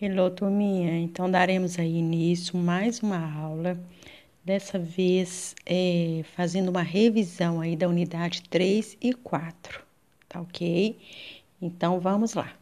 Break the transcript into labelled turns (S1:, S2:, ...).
S1: Hello, turminha. Então, daremos aí início mais uma aula, dessa vez é, fazendo uma revisão aí da unidade 3 e 4, tá ok? Então, vamos lá.